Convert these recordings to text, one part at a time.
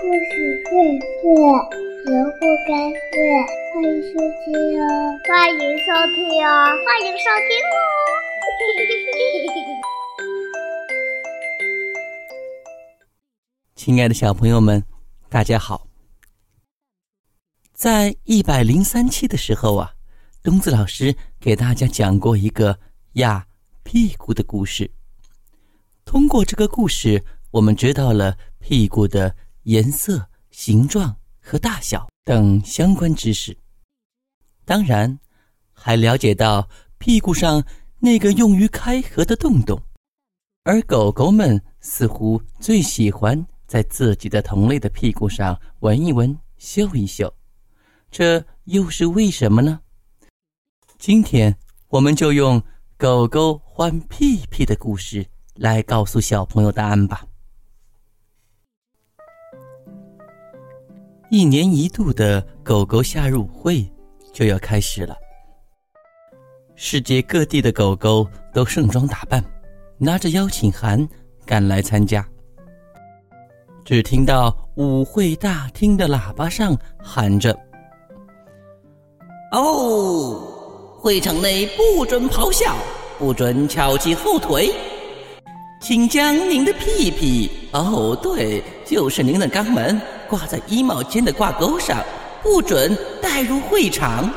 故事会睡，人不该睡。欢迎收听哦，欢迎收听哦，欢迎收听哦。亲爱的小朋友们，大家好。在一百零三期的时候啊，东子老师给大家讲过一个压屁股的故事。通过这个故事，我们知道了屁股的颜色、形状和大小等相关知识。当然，还了解到屁股上那个用于开合的洞洞。而狗狗们似乎最喜欢在自己的同类的屁股上闻一闻、嗅一嗅，这又是为什么呢？今天我们就用狗狗换屁屁的故事。来告诉小朋友答案吧。一年一度的狗狗夏入会就要开始了，世界各地的狗狗都盛装打扮，拿着邀请函赶来参加。只听到舞会大厅的喇叭上喊着：“哦，会场内不准咆哮，不准翘起后腿。”请将您的屁屁，哦，对，就是您的肛门，挂在衣帽间的挂钩上，不准带入会场。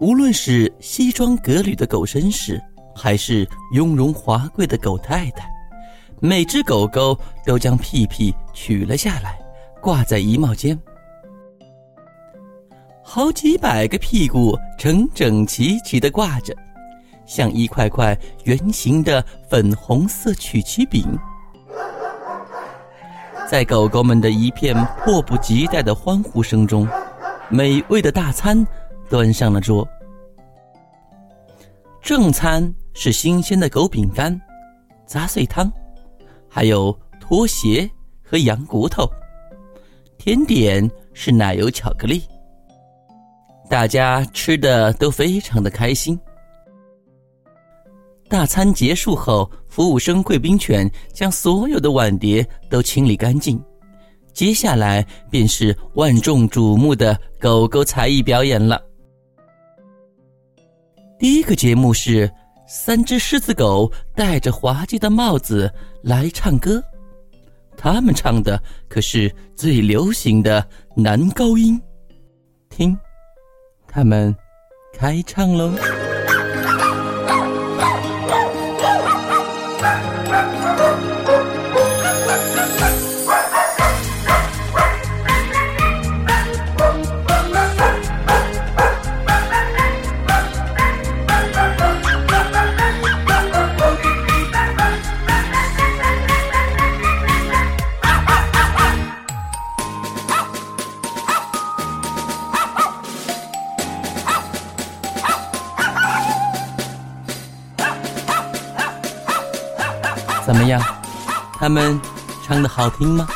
无论是西装革履的狗绅士，还是雍容华贵的狗太太，每只狗狗都将屁屁取了下来，挂在衣帽间。好几百个屁股整整齐齐的挂着。像一块块圆形的粉红色曲奇饼，在狗狗们的一片迫不及待的欢呼声中，美味的大餐端上了桌。正餐是新鲜的狗饼干、杂碎汤，还有拖鞋和羊骨头；甜点是奶油巧克力。大家吃的都非常的开心。大餐结束后，服务生贵宾犬将所有的碗碟都清理干净。接下来便是万众瞩目的狗狗才艺表演了。第一个节目是三只狮子狗戴着滑稽的帽子来唱歌，他们唱的可是最流行的男高音。听，他们开唱喽。怎么样？他们唱的好听吗？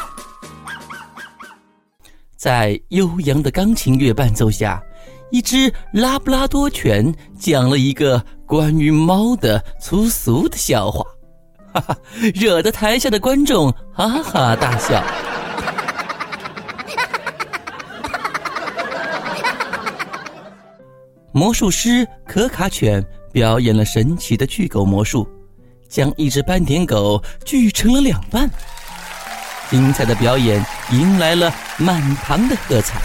在悠扬的钢琴乐伴奏下，一只拉布拉多犬讲了一个关于猫的粗俗的笑话，哈哈，惹得台下的观众哈哈大笑。魔术师可卡犬表演了神奇的巨狗魔术。将一只斑点狗锯成了两半，精彩的表演迎来了满堂的喝彩。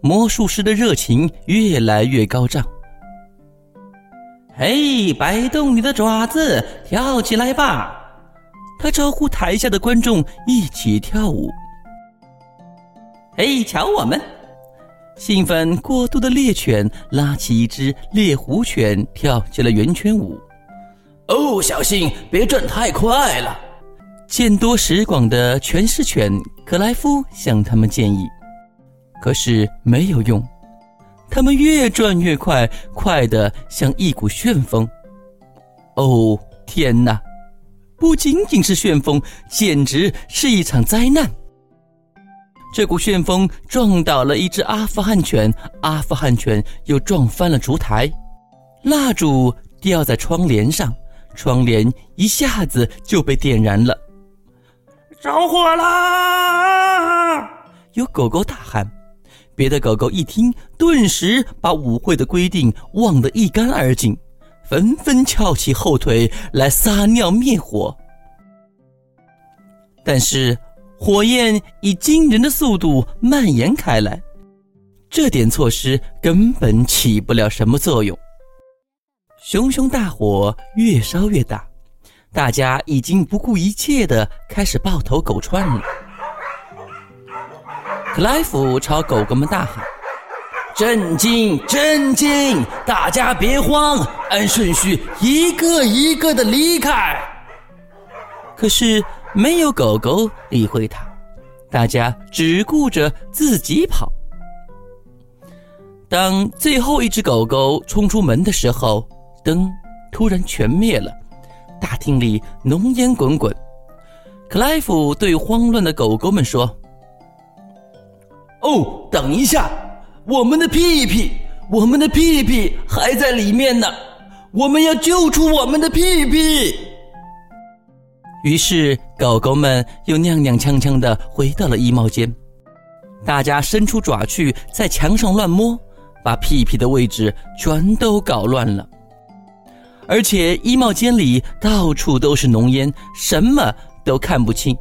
魔术师的热情越来越高涨。嘿，摆动你的爪子，跳起来吧！他招呼台下的观众一起跳舞。嘿，瞧我们！兴奋过度的猎犬拉起一只猎狐犬，跳起了圆圈舞。哦，小心，别转太快了！见多识广的全是犬克莱夫向他们建议，可是没有用。他们越转越快，快得像一股旋风。哦，天哪！不仅仅是旋风，简直是一场灾难。这股旋风撞倒了一只阿富汗犬，阿富汗犬又撞翻了烛台，蜡烛掉在窗帘上，窗帘一下子就被点燃了。着火啦！有狗狗大喊。别的狗狗一听，顿时把舞会的规定忘得一干二净，纷纷翘起后腿来撒尿灭火。但是，火焰以惊人的速度蔓延开来，这点措施根本起不了什么作用。熊熊大火越烧越大，大家已经不顾一切的开始抱头狗窜了。克莱夫朝狗狗们大喊：“震惊！震惊！大家别慌，按顺序一个一个的离开。”可是没有狗狗理会他，大家只顾着自己跑。当最后一只狗狗冲出门的时候，灯突然全灭了，大厅里浓烟滚滚。克莱夫对慌乱的狗狗们说。哦，等一下，我们的屁屁，我们的屁屁还在里面呢，我们要救出我们的屁屁。于是，狗狗们又踉踉跄跄的回到了衣帽间，大家伸出爪去在墙上乱摸，把屁屁的位置全都搞乱了。而且，衣帽间里到处都是浓烟，什么都看不清。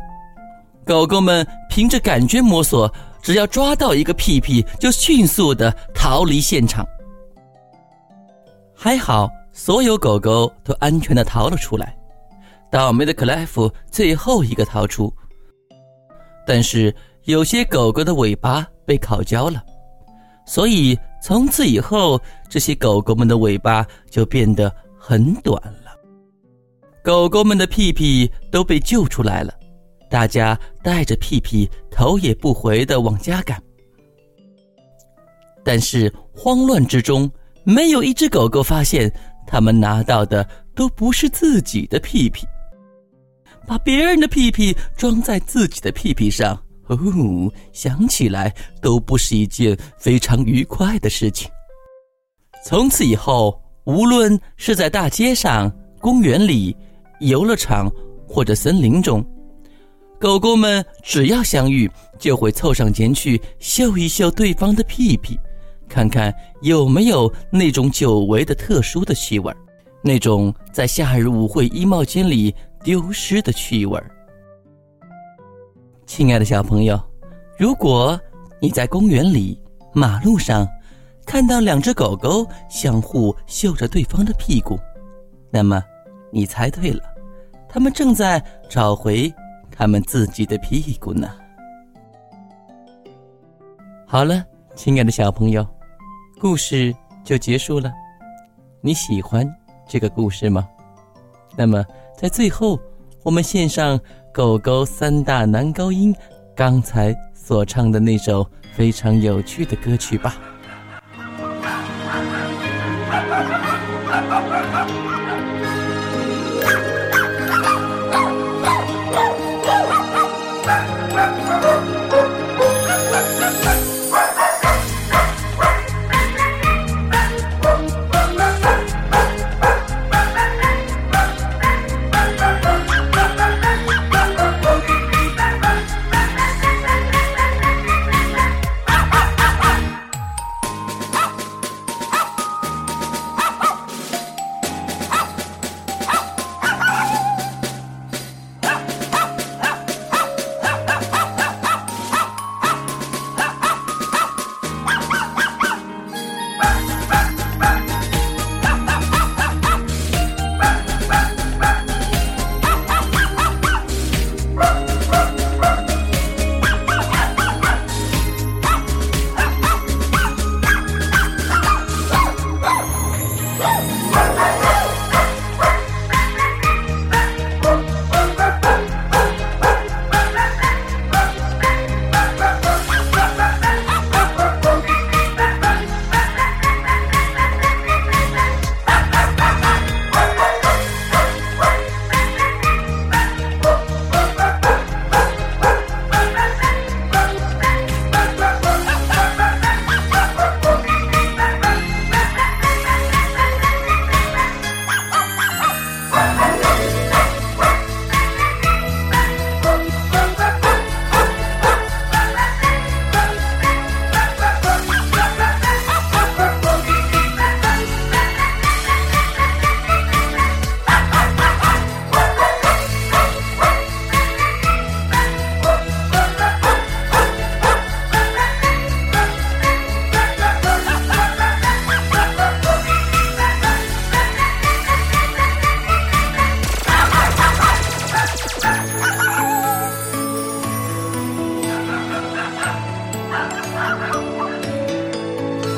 狗狗们凭着感觉摸索。只要抓到一个屁屁，就迅速的逃离现场。还好，所有狗狗都安全的逃了出来。倒霉的克莱夫最后一个逃出，但是有些狗狗的尾巴被烤焦了，所以从此以后，这些狗狗们的尾巴就变得很短了。狗狗们的屁屁都被救出来了。大家带着屁屁头也不回的往家赶，但是慌乱之中，没有一只狗狗发现他们拿到的都不是自己的屁屁。把别人的屁屁装在自己的屁屁上，哦，想起来都不是一件非常愉快的事情。从此以后，无论是在大街上、公园里、游乐场或者森林中，狗狗们只要相遇，就会凑上前去嗅一嗅对方的屁屁，看看有没有那种久违的特殊的气味那种在夏日舞会衣帽间里丢失的气味亲爱的小朋友，如果你在公园里、马路上看到两只狗狗相互嗅着对方的屁股，那么你猜对了，它们正在找回。它们自己的屁股呢？好了，亲爱的小朋友，故事就结束了。你喜欢这个故事吗？那么，在最后，我们献上狗狗三大男高音刚才所唱的那首非常有趣的歌曲吧。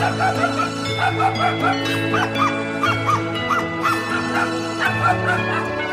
Ha ha ha ha!